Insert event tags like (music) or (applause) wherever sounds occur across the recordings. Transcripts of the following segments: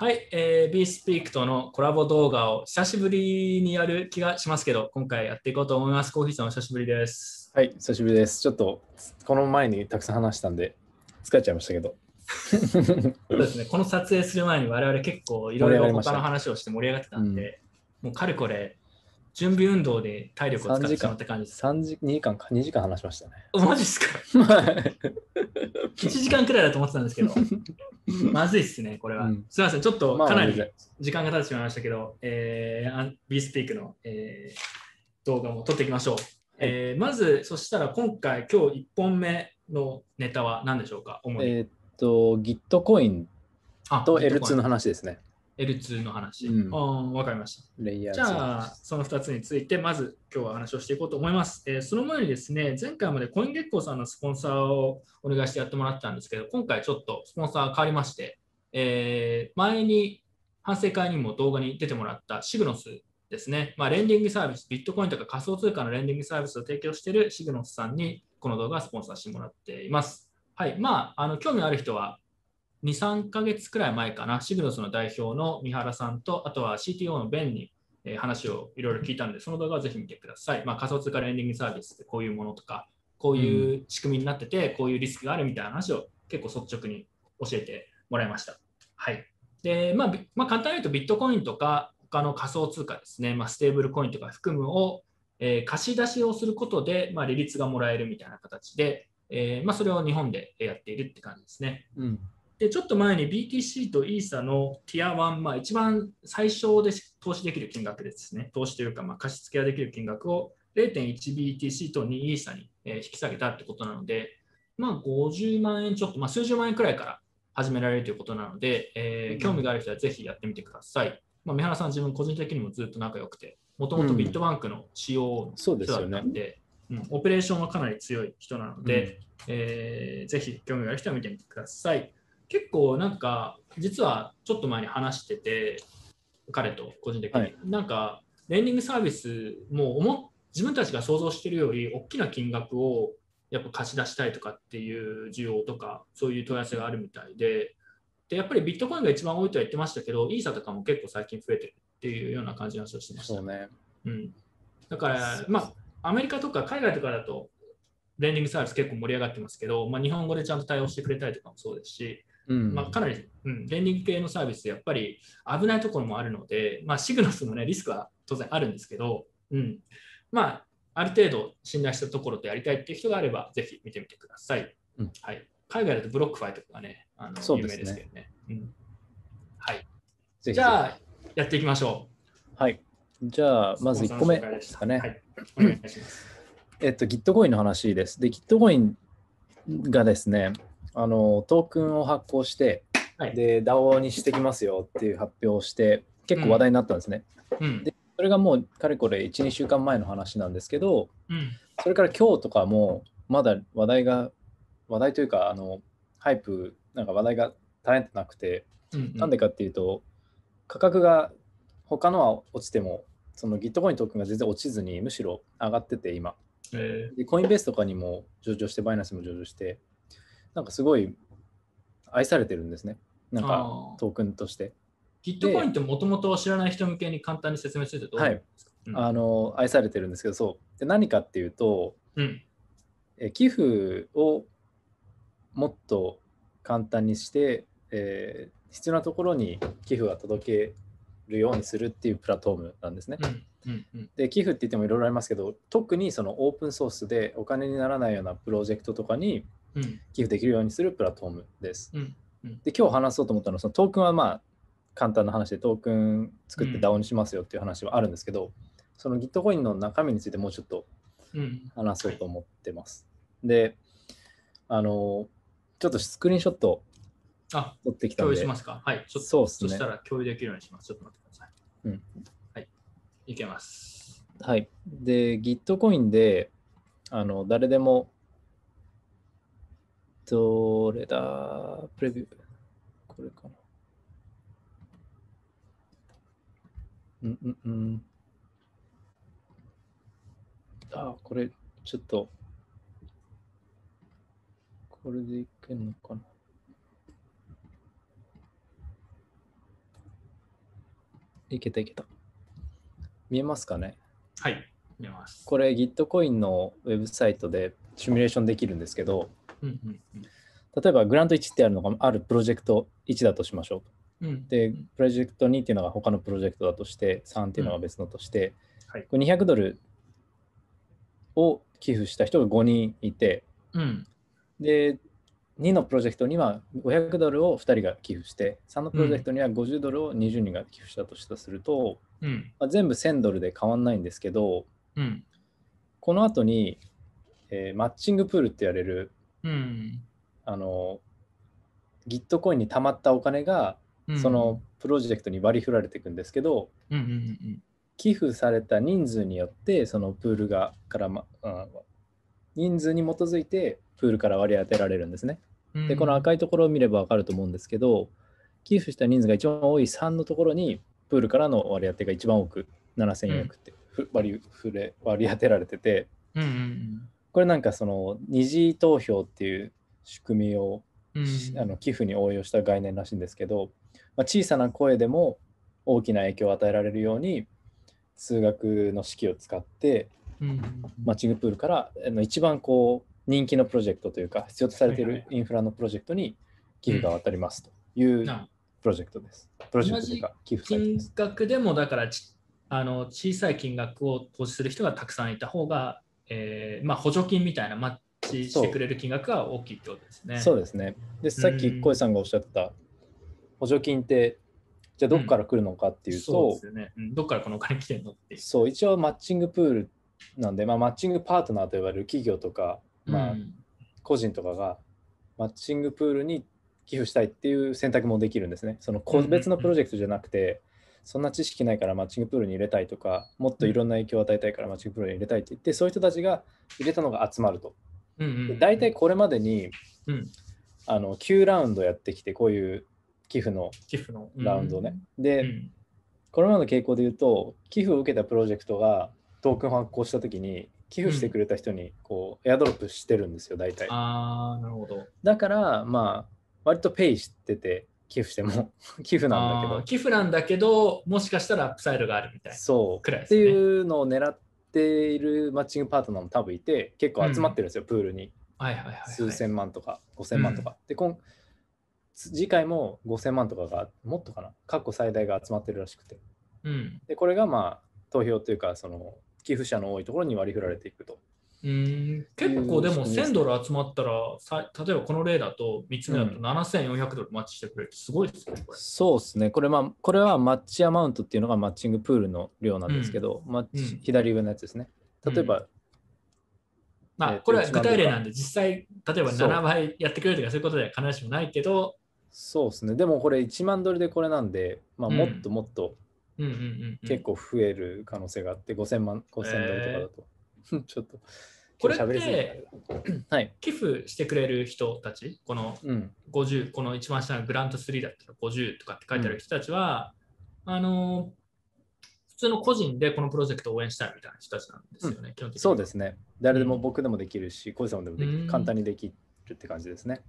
はい、えー、BeSpeak とのコラボ動画を久しぶりにやる気がしますけど、今回やっていこうと思います。コーヒーさんお久しぶりです。はい、久しぶりです。ちょっと、この前にたくさん話したんで、疲れちゃいましたけど。(laughs) そうですね、この撮影する前に我々結構いろいろ他の話をして盛り上がってたんで、もうかれこれ準備運動で体力を使ってしまった感じです。3時、2時間か、2時間話しましたね。マジっすか ?1 時間くらいだと思ってたんですけど、(laughs) まずいっすね、これは。うんすみません、ちょっとかなり時間が経ってしまいましたけど、えー、あ BeSpeak の、えー動画も撮っていきましょう。えーまず、そしたら今回、今日1本目のネタは何でしょうか、主に。えーっと、Gitcoin あと L2 の話ですね。L2 の話。うんわかりました。レイヤーじゃあ、その2つについて、まず今日は話をしていこうと思います。えーその前にですね、前回までコイン月光さんのスポンサーをお願いしてやってもらったんですけど、今回ちょっとスポンサー変わりまして、えー前に反省会にも動画に出てもらったシグノスですね、まあ、レンディングサービス、ビットコインとか仮想通貨のレンディングサービスを提供しているシグノスさんにこの動画はスポンサーしてもらっています。はい、まあ、あの興味ある人は2、3ヶ月くらい前かな、シグノスの代表の三原さんと、あとは CTO のベンに話をいろいろ聞いたので、その動画をぜひ見てください。まあ、仮想通貨レンディングサービスってこういうものとか、こういう仕組みになってて、こういうリスクがあるみたいな話を結構率直に教えてもらいました。はい。で、まあ、まあ、簡単に言うとビットコインとか他の仮想通貨ですね、まあ、ステーブルコインとか含むを、えー貸し出しをすることで、まあ、利率がもらえるみたいな形で、えーまあ、それを日本でやっているって感じですね。うん。で、ちょっと前に BTC と ESA のティア1、まあ、一番最小で投資できる金額ですね。投資というか、まあ、貸し付けができる金額を 0.1BTC と 2ESA にえー引き下げたってことなので、まあ、50万円ちょっと、まあ、数十万円くらいから始められるということなので、えーうん興味がある人はぜひやってみてください。まあ、三原さん、自分個人的にもずっと仲良くて、もともとビットバンクの CO のそうです人だったんで、うん、オペレーションはかなり強い人なので、えーぜひ興味がある人は見てみてください。結構なんか、実はちょっと前に話してて、彼と個人的に、はい。なんか、レンディングサービスも思っ自分たちが想像しているより大きな金額をやっぱ貸し出したいとかっていう需要とか、そういう問い合わせがあるみたいで、でやっぱりビットコインが一番多いとは言ってましたけど、イーサとかも結構最近増えてるっていうような感じの話をしてました。そう。ね。うん、だから、まあ、アメリカとか海外とかだと、レンディングサービス結構盛り上がってますけど、まあ、日本語でちゃんと対応してくれたりとかもそうですし、うん。まあ、かなり、うん、レンディング系のサービスでやっぱり危ないところもあるので、まあ、シグノスの、ね、リスクは当然あるんですけど、うん、まあ、ある程度信頼したところでやりたいっていう人があれば、ぜひ見てみてください。うんはい、海外だと BlockFi とかがね、あの有名ですけどね。うんはい、じゃあ、やっていきましょはい。じゃあ、う。まず1個目ですかね。はい、お願いします。えっと、Gitcoin の話です。で、Gitcoin がですね、あの、トークンを発行して、はい。で、DAO にしてきますよっていう発表をして、結構話題になったんですね。うん。でそれがもう、かれこれ1、2週間前の話なんですけど、うん。それから今日とかも、まだ話題が、話題というか、あの、ハイプ、なんか話題が絶えてなくて、うんなんでかっていうと、価格が他のは落ちても、その Gitcoin トークンが全然落ちずに、むしろ上がってて、今。えで、コインベースとかにも上場して、バイナンスにも上場して、なんかすごい愛されてるんですね。なんかトークンとして。ー、ビットコインってもともと知らない人向けに簡単に説明するとどういうんあの愛されてるんですけど、そう。で、何かっていうと、うんえ寄付をもっと簡単にして、えー必要なところに寄付が届けるようにするっていうプラットフォームなんですね。うんうんうんで寄付って言ってもいろいろありますけど特にそのオープンソースでお金にならないようなプロジェクトとかにうん寄付できるようにするプラットフォームです。うんで今日話そうと思ったのはそのトークンはまあ簡単な話でトークン作ってうん DAO にしますよっていう話はあるんですけど、その Gitcoin の中身についてもうちょっとうん話そうと思ってます。であのちょっとスクリーンショットあ、撮ってきたんで共有しますか？はい。ちょっとそうですねそしたら共有できるようにします。ちょっと待ってください。うん。はい。いけます。はい。で、Gitcoin で、あの、誰でも、どれだ、プレビュー、これかな。うんうんうん。あ、これ、ちょっと、これでいけるのかな。いけたいけた。見えますかね？はい、見ます。これ Gitcoin のウェブサイトでシミュレーションできるんですけど、うんうんうん。例えばグラント1ってあるのがあるプロジェクト1だとしましょう。うんで、プロジェクト2っていうのが他のプロジェクトだとして、3っていうのが別のとして、はい。これ200ドルを寄付した人が5人いて、うん。で、2のプロジェクトには500ドルを2人が寄付して、3のプロジェクトには50ドルを20人が寄付したとしたとすると、うん。まあ、全部1000ドルで変わんないんですけど、うん。この後に、えーマッチングプールって言われる、うん。あの、Gitcoin に溜まったお金が、うん。そのプロジェクトに割り振られていくんですけど、うんうん寄付された人数によってそのプールがから、まあ人数に基づいてプールから割り当てられるんですね。うん。うんでこの赤いところを見れば分かると思うんですけど寄付した人数が一番多い3のところにプールからの割り当てが一番多く7400ってふ割り振れ割り当てられてて。うんうんこれなんかその二次投票っていう仕組みをうんうんあの寄付に応用した概念らしいんですけど、まあ、小さな声でも大きな影響を与えられるように数学の式を使ってうんマッチングプールからあの一番こう人気のプロジェクトというか必要とされているインフラのプロジェクトに寄付が渡りますというなプロジェクトです。プロジェクトというか寄付金。額でもだからちあの小さい金額を投資する人がたくさんいた方が、えーまあ、補助金みたいなマッチしてくれる金額が大きいってことですね。そうですね。で、さっきうん小江さんがおっしゃってた補助金ってじゃあどこから来るのかっていうそと、うですよね、うんどっからこのお金来てんのって。そう、一応マッチングプールなんで、まあ、マッチングパートナーと呼ばれる企業とか、まあうん個人とかがマッチングプールに寄付したいっていう選択もできるんですね。その個うんうんうん別のプロジェクトじゃなくて、そんな知識ないからマッチングプールに入れたいとか、もっといろんな影響を与えたいからマッチングプールに入れたいって言って、そういう人たちが入れたのが集まると。うん大体これまでにうんあの9ラウンドやってきて、こういう寄付の寄付のラウンドね。。うで、んこれまでの傾向で言うと、寄付を受けたプロジェクトがトークンを発行したときに、寄付してくれた人にこうエアドロップしてるんですよ、大体。ああ、なるほど。だから、まあ、割とペイしてて、寄付しても (laughs) 寄付なんだあー寄付なんだけど、もしかしたらアップサイドがあるみたけど、いな。そう、くらいですねっていうのを狙っているマッチングパートナーも多分いて、結構集まってるんですよ、プールに。はいはいはい、はい。数千万とか、5000万とか。で、今次回も5000万とかが、もっとかな、過去最大が集まってるらしくて。うん。で、これがまあ、投票というか、その、寄付者の多いところに割り振られていくと。うーん結構でもいう仕組みです1000ドル集まったら、さ例えばこの例だと3つ目だとうん7400ドルマッチしてくれるってすごいですね、これ。そうですね。これ,、まあ、これはマッチアマウントっていうのがマッチングプールの量なんですけど、マッチうん左上のやつですね。例えば、まあ、えーとこれは1万ドル具体例なんで、実際、例えばそう7倍やってくれるとかそういうことでは必ずしもないけど、そうですね。でもこれ1万ドルでこれなんで、まあ、うんもっともっとうんうんうんうん結構増える可能性があって、5000万、5000ドルとかだと。ちょっと、これってはい。寄付してくれる人たち、このうん。50、この一番下のグラント3だったら50とかって書いてある人たちは、あのー普通の個人でこのプロジェクトを応援したいみたいな人たちなんですよね、基本的には。そうですね。誰でもうん僕でもできるし、小泉さんでもできる、うん簡単にできるって感じですね。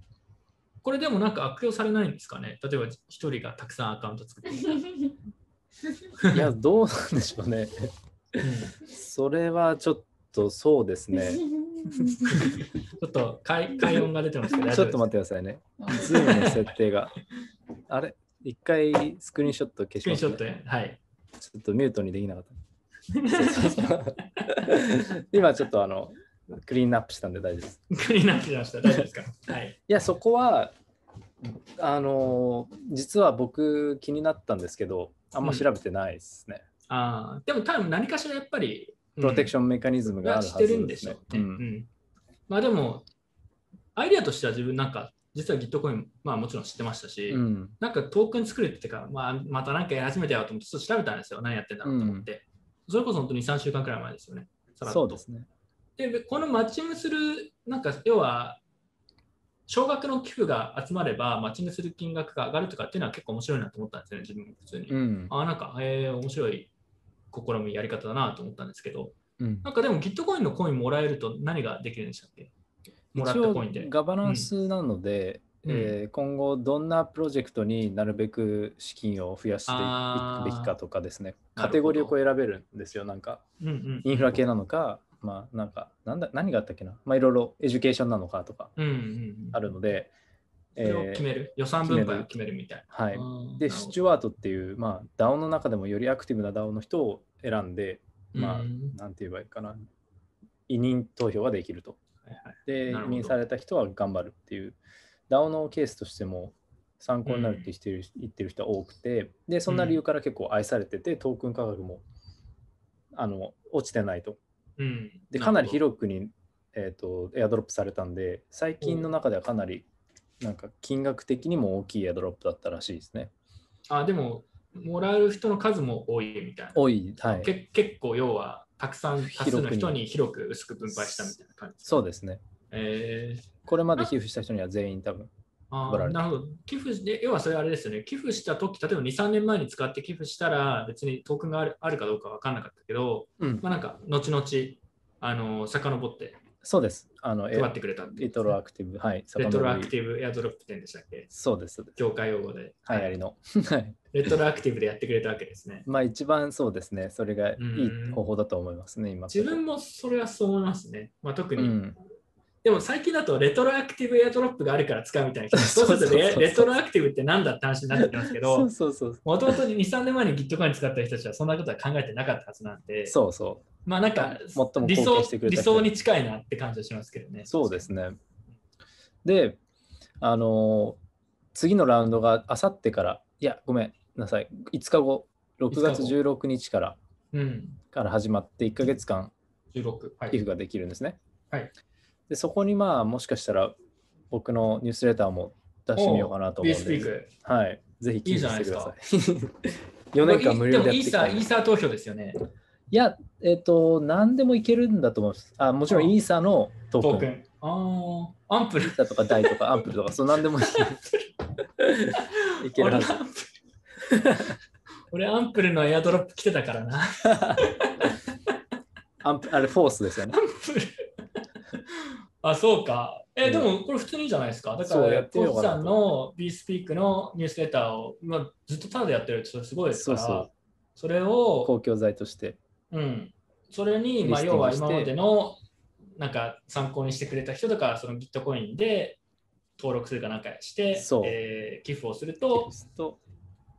これでもなんか悪用されないんですかね？例えば一人がたくさんアカウント作って (laughs) いや、どうなんでしょうね。それはちょっとそうですね。(laughs) ちょっと快 (laughs) 快音が出てますけど、ちょっと待ってっくださいね。ズームの設定が。あれ？一回スクリーンショット消します、スクリーンショットはい。ちょっとミュートにできなかった。(laughs) 今ちょっとあの、クリーンアップしたんで大丈夫です。クリーンアップしました。大丈夫ですか？はい。いや、そこは、あの、実は僕気になったんですけど、あんま調べてないですね。ああ、でも多分何かしらやっぱり、ョプロテクションメカニズムがあるはしてずるんでしょうね。ですね。ううんんまあでも、アイデアとしては自分なんか、実は Gitcoin、まあもちろん知ってましたし、うんなんかトークン作るってから、まあ、また何かやり始めたよと思って、ちょっと調べたんですよ。何やってんだろうと思って。それこそ本当に2、3週間くらい前ですよね。そうですね。で、このマッチングする、なんか要は、少額の寄付が集まれば、マッチングする金額が上がるとかっていうのは結構面白いなと思ったんですよね、自分も普通に。うん。ああ、なんか、えー、面白い試み、やり方だなと思ったんですけど、うん。なんかでも Gitcoin のコインもらえると何ができるんでしたっけ？もらったコインで。ガバナンスなので、えー今後どんなプロジェクトになるべく資金を増やしていくべきかとかですね、カテゴリーをこう選べるんですよ。なんか、うんうん。インフラ系なのか、まあ、なんか、なんだ、何があったっけな、まあ、いろいろ education なのかとかうんうんうんあるので、それを決める、予算分配を決めるみたいな。はい。で、スチュワワートっていう、まあ、DAO の中でもよりアクティブな DAO の人を選んで、まあ、なんて言えばいいかな、委任投票ができると。で、委任された人は頑張るっていう、DAO のケースとしても参考になるって言ってる,、言ってる人は多くて、で、そんな理由から結構愛されてて、トークン価格もあの落ちてないと。うん、で、かなりい。広くに、えー、とエアドロップされたんで、最近の中ではかなりなんか金額的にも大きいエアドロップだったらしいですね。あ、でも、もらう人の数も多いみたいな。多い、はい。け結構、要は、たくさん多数の人に広く薄く分配したみたいな感じ。そうですね。えーこれまで寄付した人には全員多分。あなるほど。寄付で、要はそれあれですよね。寄付したとき、例えば2、3年前に使って寄付したら、別にトークンがあるあるかどうか分かんなかったけど、うん、まあなんか、後々、あの、遡ってそうです。あの、え配ってくれたっていうレトロアクティブ、はい。レトロアクィティブエアドロップ店でしたっけ？そうです。業界用語で。流行りの。はい。レトロアクティブでやってくれたわけですね。(laughs) まあ一番そうですね。それがいうんい方法だと思いますね、今。自分もそれはそう思いますね。まあ、特に、うん。でも最近だとレトロアクティブエアドロップがあるから使うみたいな人そそううするとレレトロアクティブって何だって話になってきますけそどう、そうそう。もともと2、3年前に Gitcoin 使った人たちはそんなことは考えてなかったはずなんで、そうそまあなんか理想理想に近いなって感じがしますけどね。う。そうですね。で、あのー次のラウンドがあさってから、いや、ごめんなさい。5日後、6月16日からうん。から始まって1ヶ月間16。はい。寄付ができるんですね。はいで、そこにまあ、もしかしたら僕のニュースレターも出してみようかなと思うんで。はい。ぜひ寄付してください。4で (laughs) 年間無料でやってもイーサー、きたイーサー投票ですよね。いや、えっ、と、何でもいけるんだと思います。あもちろんあイーサのトークン。ああ、アンプルイー。サとかダイとかアンプルとか、そう何でもいいいけるはず。俺アンプル俺アンプルのエアドロップ来てたからな。(laughs) アンプあれ、フォースですよねア。ンプル。あ、そうか。え、でもこれ普通にいいじゃないですか。だから、コウさんの B スピークのニュースレターを、まあ、ずっとタダでやってるってすごいですから、そうそれを、公共財として。うん、それに、まあ、要は今までのなんか参考にしてくれた人とか、そのビットコインで登録するかなんかして、そう。えー寄付をすると。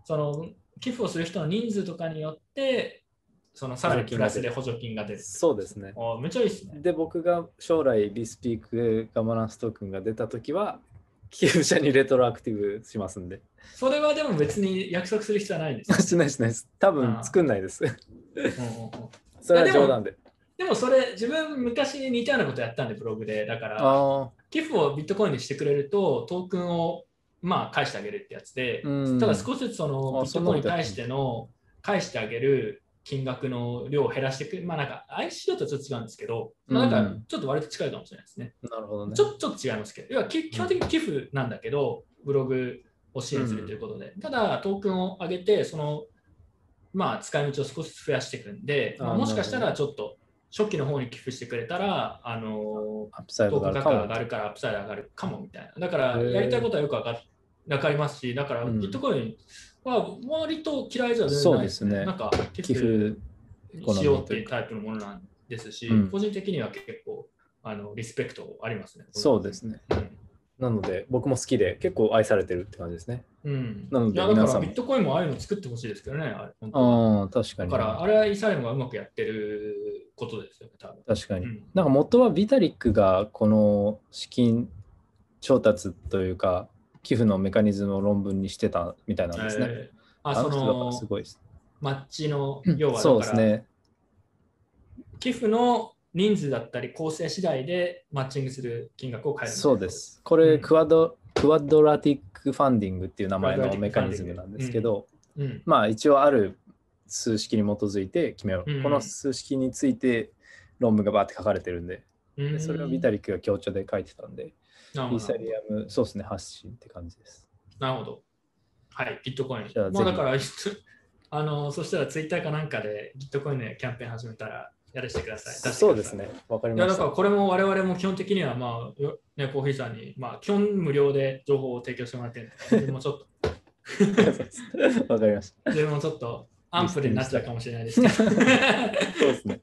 その寄付をする人の人数とかによって、そのさらにプラスで補助金が出る。そうですね。あめっちゃいいですね。で、僕が将来ビスピークガバナンストークンが出たときは、寄付者にレトロアクティブしますんで。それはでも別に約束する必要はないんですよ。(laughs) しないしないです。多分作んないです。それは冗談で。でもそれ、自分昔に似たようなことやったんで、ブログで。だから、あ寄付をビットコインにしてくれると、トークンをまあ返してあげるってやつで、あ。うん。ただ少しずつそのあビットコインに対しての返してあげる金額の量を減らしていく、まあなんか ICO とちょっと違うんですけど、まあなんかちょっと割と近いかもしれないですね。なるほどね。ちょちょっと違いますけど、要はき基本的に寄付なんだけど、ブログを支援するということで、ただトークンを上げて、そのまあ使い道を少し増やしていくんで、まああもしかしたらちょっと初期の方に寄付してくれたら、あのアップサイトークン価格ドが上がるからアップサイド上がるかもみたいな。だからやりたいことはよくわかわかりますし、だからうん。ビットコインは割と嫌いじゃないですね。そうですねなんか寄寄付付しようっていうタイプのものなんですし、うん個人的には結構あのリスペクトありますね。そうですね。うんなので、僕も好きで結構愛されてるって感じですね。うん、なのでだからビットコインもああいうの作ってほしいですけどね。あああ、確かに。だからあれはイーサレムがうまくやってることですよね、多分。確かに。うんなんか元はビタリックがこの資金調達というか、寄付のメカニズムを論文にしてたみたいなんですね。えーああそのすごいです。マッチの要はだそうですね。寄付の人数だったり構成次第でマッチングする金額を変える。そうで。す。これ、うんクワド、クワドラティックファンディングっていう名前のメカニズムなんですけど、うん。まあ一応ある数式に基づいて決めよう。うんこの数式について論文がバーって書かれてるんで、うんでそれをビタリックが強調で書いてたんで、イーサリアム、そうですね、発信って感じです。なるほど。はい、ビットコイン。じゃあぜひまあだから、(laughs) あの、そしたらツイッターかなんかでビットコインのキャンペーン始めたら、やらせてください。出してくださいそうです。ね。わかりいやました。だからこれも我々も基本的には、まあよね、コーヒーさんに、まあ、基本無料で情報を提供してもらってるんで、もちょっ (laughs) わかりました。と、自分もちょっとアンプルになっちゃうかもしれないですけど。(laughs) そうですね。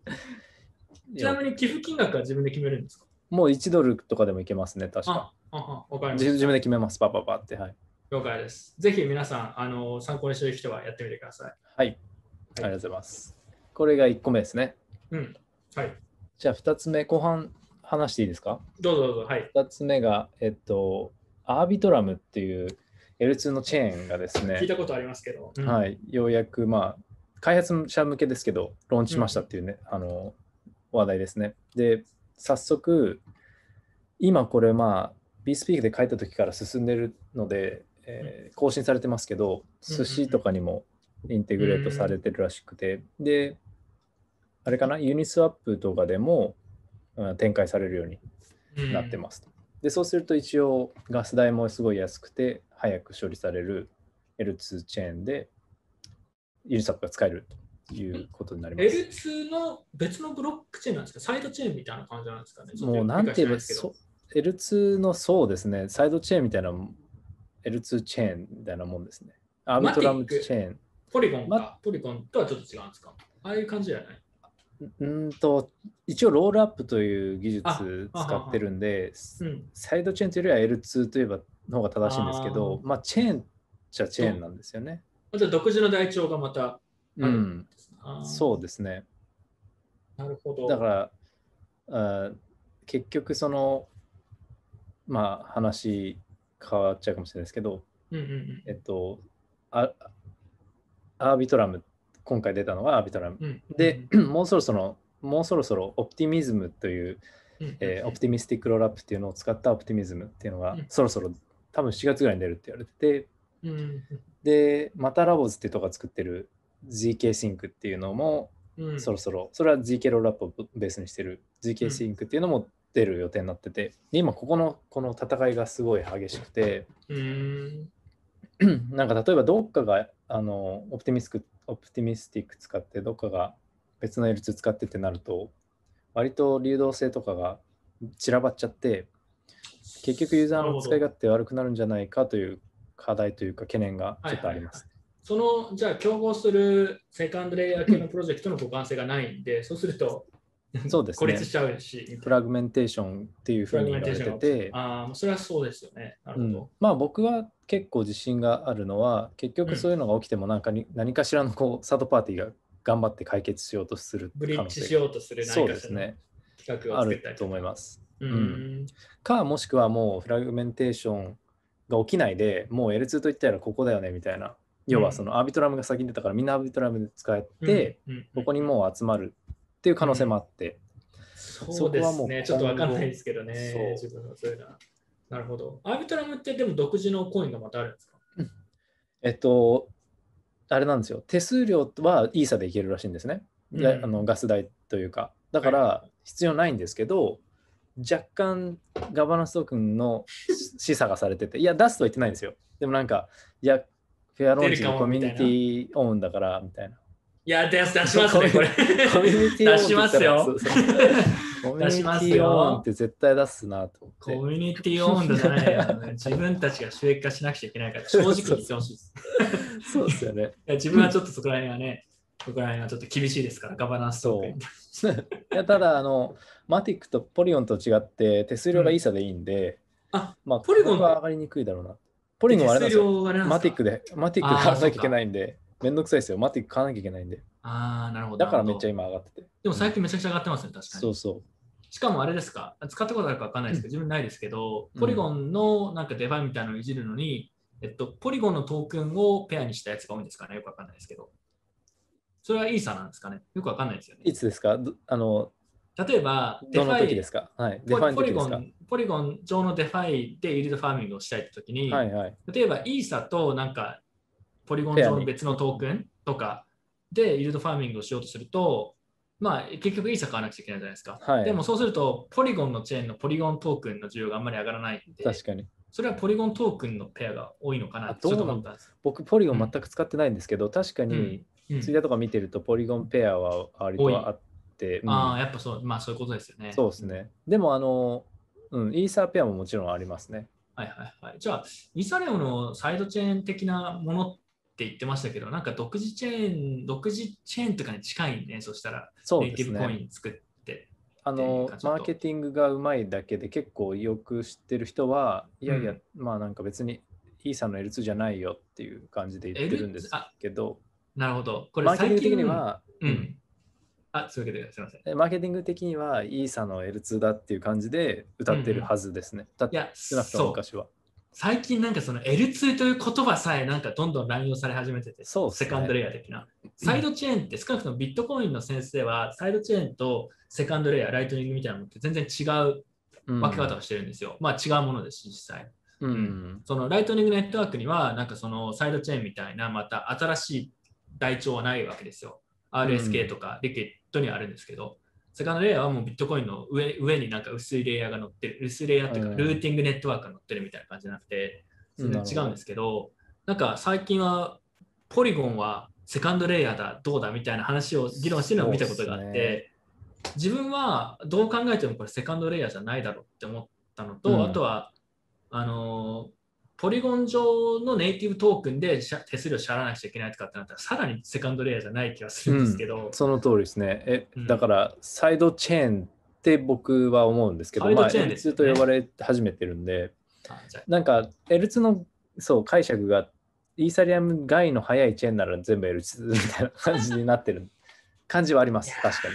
ちなみに寄付金額は自分で決めるんですか？もう1ドルとかでもいけますね、確か。あ、あ、かり自自分で決めます、パパパって。はい。た。了解です。ぜひ皆さん、あの参考にしてる人はやってみてください。はい。ありがとうございます。これが1個目ですね。うん。はい。じゃあ2つ目、後半話していいですか？どうぞどうぞ。はい。2つ目が、えっと、アービトラムっていう L2 のチェーンがですね聞い、たことありますけど。うんはい、ようやく、まあ、開発者向けですけど、ローンチしましたっていうね、あの話題ですね。で、早速、今これ、まあ、BSpeak で書いた時から進んでるので、えー更新されてますけど、寿司とかにもインテグレートされてるらしくて、で、あれかな、ユニスワップとかでも、うん展開されるようにうん。なってますと。で、そうすると一応ガス代もすごい安くて早く処理される L2 チェーンでユニスワップが使えるということになります。L2 の別のブロックチェーンなんですか？サイドチェーンみたいな感じなんですかね？もうなんて言えば、ちょっそ L2 のそうですね、サイドチェーンみたいな L2 チェーンみたいなもんですね。アービトラムチェーン。ポリゴンまか、ポリゴンとはちょっと違うんですか？ああいう感じじゃない？うーんと一応ロールアップという技あ術使ってるんで、うん。サイドチェーンというよりは L2 といえばの方が正しいんですけど、まあチェーンじゃチェーンなんですよね。じゃあ独自の台帳がまたうん、そうですね。なるほど。だから、あ結局その、まあ話変わっちゃうかもしれないですけど、うんうんうんえっと、あ Arbitrum、今回出たのが Arbitrum。うんで、(clears throat) もうそろそろ、もうそろそろ Optimism という、うんえー optimistic rollup っていうのを使った Optimism っていうのがうんそろそろ多分7月ぐらいに出るって言われてて、うんで、また Labs っていうとこが作ってる ZK シンクっていうのもうん。そろそろ、それは ZK ロールアップをベースにしてる。ZK シンクっていうのも出る予定になってて、で今ここのこの戦いがすごい激しくて、うん。(clears throat) なんか例えばどっかがあのオプティミスクオプティミスティック使ってどっかが別の L2 使ってってなると割と流動性とかが散らばっちゃって結局ユーザーの使い勝手悪くなるんじゃないかという課題というか懸念がちょっとあります。そのじゃあ競合するセカンドレイヤー系のプロジェクトの互換性がないんで、そうするとそうですね。孤立しちゃうし、プラグメンテーションっていうふうに言われてて、ああ、それはそうですよね。なるうん。ほど。まあ僕は結構自信があるのは結局そういうのが起きてもなんかに、何かしらのこうサードパーティーが頑張って解決しようとするブリッジしがようとするそう何かしらのですね。企画あを作ったりると思います。うん。かもしくはもうフラグメンテーションが起きないでもう L2 といったらここだよねみたいな要はそのアービトラムが先に出たからみんなアービトラムで使って、うん、うんここにもう集まるっていう可能性もあって、そうですね。ちょっとわかんないですけどね。自分のそういうのは。なるほど。アービトラムってでも独自のコインがまたあるんですか？えっとあれなんですよ。手数料はイーサでいけるらしいんですね、でうん。あのガス代というか。だから必要ないんですけど、若干ガバナンストークンの (laughs) 示唆がされてて。いや出すとは言ってないんですよ。でもなんかいやフェアローンチのコミュニティオウンだからみたいな。いや、出出しますね、これ。(laughs) コミュニティオウン出しますよコミュニティオウンよって絶対出すなとコ。ミュニティオンドじゃないよ。自分たちが収益化しなくちゃいけないから、正直に言ってほしいです。そうですよね。(laughs) いや自分はちょっとそこら辺はね、そこら辺はちょっと厳しいですから、ガバナンストークンいやただあの、マティックとポリゴンと違って手数料がイーサでいいんで、あ、まあ、ポリゴンは上がりにくいだろうな。ポリゴンはあれなんですよ。すか？マティックで、マティック買わなきゃいけないんで、めんどくさいですよ。マティック買わなきゃいけないんで。ああ、なるほど。だからめっちゃゃ。今上がってて。でも最近めちゃくちゃ上がってますね、確かに。そうそしかもあれですか、使ったことあるか分かんないですけど、自分ないですけど、うんポリゴンのなんかデファイみたいなのをいじるのに、えっと、ポリゴンのトークンをペアにしたやつが多いんですかね？よく分かんないですけど。それはイーサなんですかね？よく分かんないですよねう。。いつですか？どあの、例えば、デどファイですか？はい。デポファイのポリ時ですか？ゴンポリゴン上のデファイでイールドファーミングをしたいって時に、はいはい。例えばイーサとなんかポリゴン上の別のトークンとかでイールドファーミングをしようとすると、まあ結局イーサ買わなくちゃいけないじゃないですか。はいでもそうすると、ポリゴンのチェーンのポリゴントークンの需要があんまり上がらないんで、確かに。それはポリゴントークンのペアが多いのかなと思ったんです。僕、ポリゴン全く使ってないんですけど、確かに、うんツイッターとか見てると、ポリゴンペアは割とあて、うんああ、やっぱそう、まあそういうことですよね。そうですね。でも、あの、うん、イーサーペアももちろんありますね。はいはいはい。じゃあ、イーサレオのサイドチェーン的なものって言ってましたけど、なんか独自チェーン、独自チェーンとかに近いね、そしたら、そうですネイティブコイね。ン作って。あのマーケティングがうまいだけで結構よく知ってる人は、いやいや、うんまあなんか別にイーサの L2 じゃないよっていう感じで言ってるんです L2 あけど、なるほど。これマーケティング最近的には、うん。あ、そういうわけですみません。えマーケティング的にはイーサの L2 だっていう感じで歌ってるはずですね。だっていや、少なくとも。昔は。最近なんかその L2 という言葉さえなんかどんどん乱用され始めてて、そうねセカンドレイヤー的な。サイドチェーンって少なくともビットコインの先生はサイドチェーンとセカンドレイヤー、ライトニングみたいなのって全然違ううん分け方をしてるんですよ。まあ違うものですし、実際。うん。そのライトニングネットワークにはなんかそのサイドチェーンみたいなまた新しい台帳はないわけですよ。RSK とかリキッドにはあるんですけど、セカンドレイヤーはもうビットコインの上上になんか薄いレイヤーが乗ってる、薄いレイヤーっていうか、うん。ルーティングネットワークが乗ってるみたいな感じじゃなくて、全然違うんですけど、なんか最近はポリゴンはセカンドレイヤーだ、どうだみたいな話を議論してるのを見たことがあって、自分はどう考えてもこれセカンドレイヤーじゃないだろうって思ったのと、うん。あとは、あのーポリゴン上のネイティブトークンで手数料支払わなくちゃいけないとかってなったら、さらにセカンドレイヤーじゃない気がするんですけど、その通りですね。え、うん。だから、サイドチェーンって僕は思うんですけど、サイドまあ、チェーンですよ L2 ねと呼ばれ始めてるんで、なんか L2 のそう解釈がイーサリアム外の早いチェーンなら全部 L2 みたいな感じになってる感じはあります、確かに。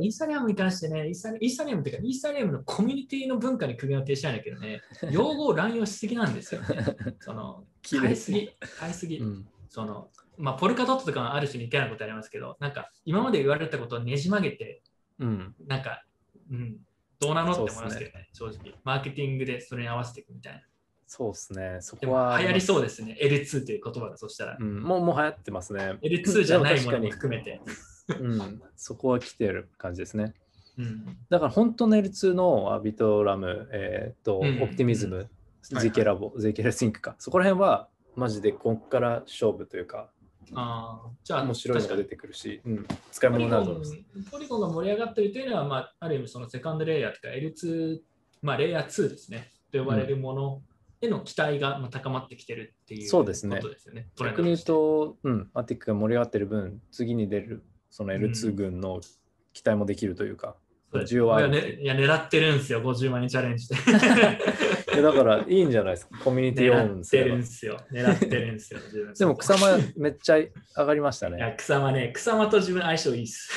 イーサリアムに関してね、イーサリイーサリアムっていうか、イーサリアムのコミュニティの文化に苦言を呈したいんだけどね、(laughs) 用語を乱用しすぎなんですよね。その、変えすぎ、変えすぎ。うんその、まあ、ポルカドットとかはある種似たようなことありますけど、なんか、今まで言われたことをねじ曲げて、うん、なんか、うん、どうなのって思いますけどね、正直。マーケティングでそれに合わせていくみたいな。そうですね。そこは。流行りそうでですね、L2 という言葉がそしたら。うん、もうもう流行ってますね。L2 じゃないものも含めて。うん、そこは来てる感じですね。うん、だから本当の L2 のアビトラム、えー、と、うんオプティミズム、はい ZK ラボ、ZK レスインクか。そこら辺はマジでこっから勝負というか、あーじゃあ、面白いのが出てくるし、うん、使い物になると思います。ンポリゴンが盛り上がってるというのは、まあ、ある意味そのセカンドレイヤーとか L2、まあ、レイヤー2ですね、と呼ばれるものへの期待がまあ高まってきてるっていうそうですね。逆に言うドとうん、マティックが盛り上がってる分、次に出るその L2 軍の期待もできるというか、そうです需要はあるいや,、ね、いや狙ってるんですよ、50万にチャレンジで。(laughs) だからいいんじゃないですか、コミュニティオー狙ってるんですよ。狙ってるんですよ。でも草間めっちゃ上がりましたいやね。草間ね、草間と自分相性いいっす。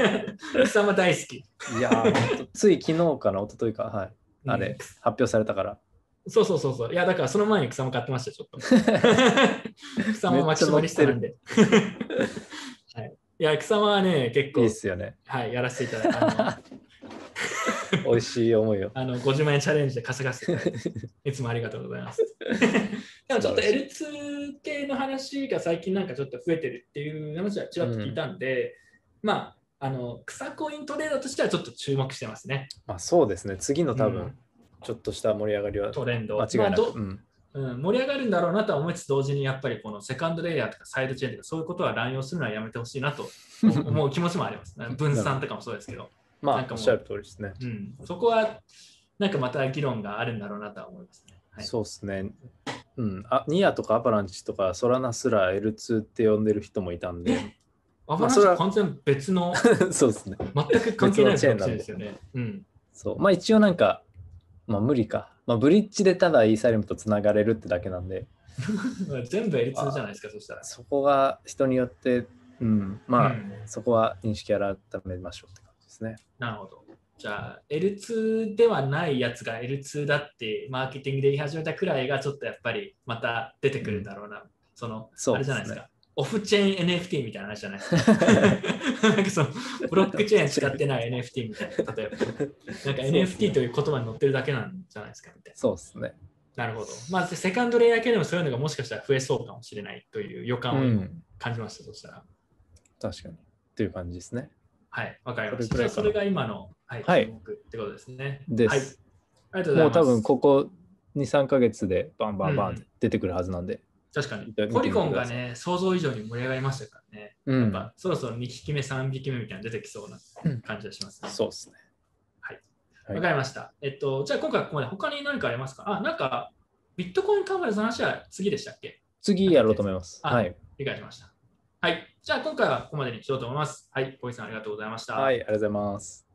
(laughs) 草間大好き。いやつい昨日かな、一昨日か、はい。あれ、うん発表されたから。そうそうそうそう。いや、だからその前に草間買ってました、ちょっと。(laughs) 草間マキシマリストなんで。や、草間はね、結構いいっ、すよね。はい、やらせていただいて、あ (laughs) 美味しい思いを。の (laughs) あの50万円チャレンジで稼がせていつもありがとうございます。(laughs) でもちょっと L2 系の話が最近なんかちょっと増えてるっていう話はちらっと聞いたんで、まあ、あの草コイントレーダーとしてはちょっと注目してますね。まあそうですね、次の多分うん、ちょっとした盛り上がりはトレンド。間違いなく。まあどうんうん、盛り上がるんだろうなとは思いつつ同時にやっぱりこのセカンドレイヤーとかサイドチェーンとかそういうことは乱用するのはやめてほしいなと思う気持ちもあります。分散とかもそうですけど、まなんかおっしゃる通りですね。うん、そこはなんかまた議論があるんだろうなとは思いますね。はい、そうですね。うん、あニアとかアパランチとかソラナすら L2 って呼んでる人もいたんで、アバランチ完全別の (laughs) そうですね。全く関係ないかもしれないですよね。うん、そう。まあ一応なんか、まあ無理か。まあブリッジでただイーサリアムとつながれるってだけなんで、全部 L2 じゃないですか、そしたら。そこが人によって、うん、まあ、うんそこは認識改めましょうって感じですね。なるほど。じゃあ L2 ではないやつが L2 だってマーケティングで言い始めたくらいがちょっとやっぱりまた出てくるんだろうな。そのそうあれじゃないですか。オフチェーン NFT みたいな話じゃない？ですか。なんかそのブロックチェーン使ってない NFT みたいな。例えば。なんか NFT という言葉に載ってるだけなんじゃないですかみたいそうですね。な。なるほど。まあセカンドレイヤー系でもそういうのがもしかしたら増えそうかもしれないという予う感を感じました。そしたら。確かに。っていう感じですね。はい、わかりました。それそれが今の、はい、はいってことですね。ですはい。ありがとうございます。もう多分ここ2、3ヶ月でバンバンバン出てくるはずなんで、確かにポリゴンがね、想像以上に盛り上がりましたからね。うんやっぱそろそろ2匹目、3匹目みたいなの出てきそうな感じがしますね。そうですね。はいはいわかりました。えっと、じゃあ今回はここまで他に何かありますか？あ、なんか、ビットコインカンファレンスの話は次でしたっけ？次やろうと思います。あはい。理解しました。はい。じゃあ今回はここまでにしようと思います。はい。小木さんありがとうございました。はい、ありがとうございます。